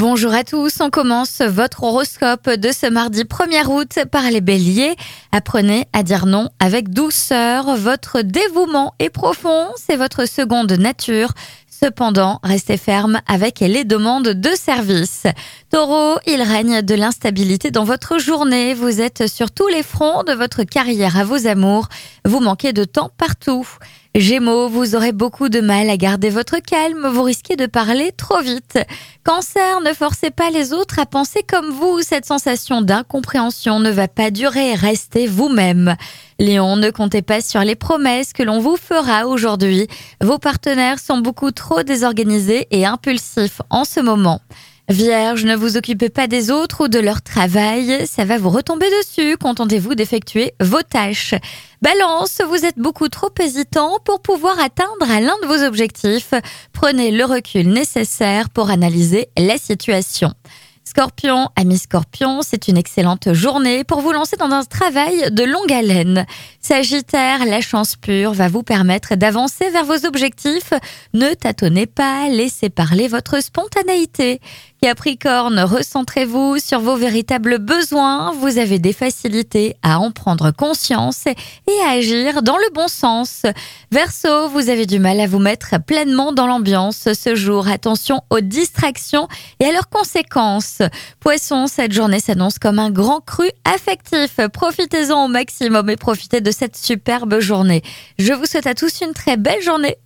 Bonjour à tous, on commence votre horoscope de ce mardi 1er août par les béliers. Apprenez à dire non avec douceur, votre dévouement est profond, c'est votre seconde nature. Cependant, restez ferme avec les demandes de service. Taureau, il règne de l'instabilité dans votre journée. Vous êtes sur tous les fronts de votre carrière à vos amours. Vous manquez de temps partout. Gémeaux, vous aurez beaucoup de mal à garder votre calme, vous risquez de parler trop vite. Cancer, ne forcez pas les autres à penser comme vous, cette sensation d'incompréhension ne va pas durer, restez vous-même. Lion, ne comptez pas sur les promesses que l'on vous fera aujourd'hui. Vos partenaires sont beaucoup trop désorganisés et impulsifs en ce moment. Vierge, ne vous occupez pas des autres ou de leur travail, ça va vous retomber dessus. Contentez-vous d'effectuer vos tâches. Balance, vous êtes beaucoup trop hésitant pour pouvoir atteindre l'un de vos objectifs. Prenez le recul nécessaire pour analyser la situation. Scorpion, ami Scorpion, c'est une excellente journée pour vous lancer dans un travail de longue haleine. Sagittaire, la chance pure va vous permettre d'avancer vers vos objectifs. Ne tâtonnez pas, laissez parler votre spontanéité. Capricorne, recentrez-vous sur vos véritables besoins. Vous avez des facilités à en prendre conscience et à agir dans le bon sens. Verseau, vous avez du mal à vous mettre pleinement dans l'ambiance ce jour. Attention aux distractions et à leurs conséquences. Poisson, cette journée s'annonce comme un grand cru affectif. Profitez-en au maximum et profitez de cette superbe journée. Je vous souhaite à tous une très belle journée.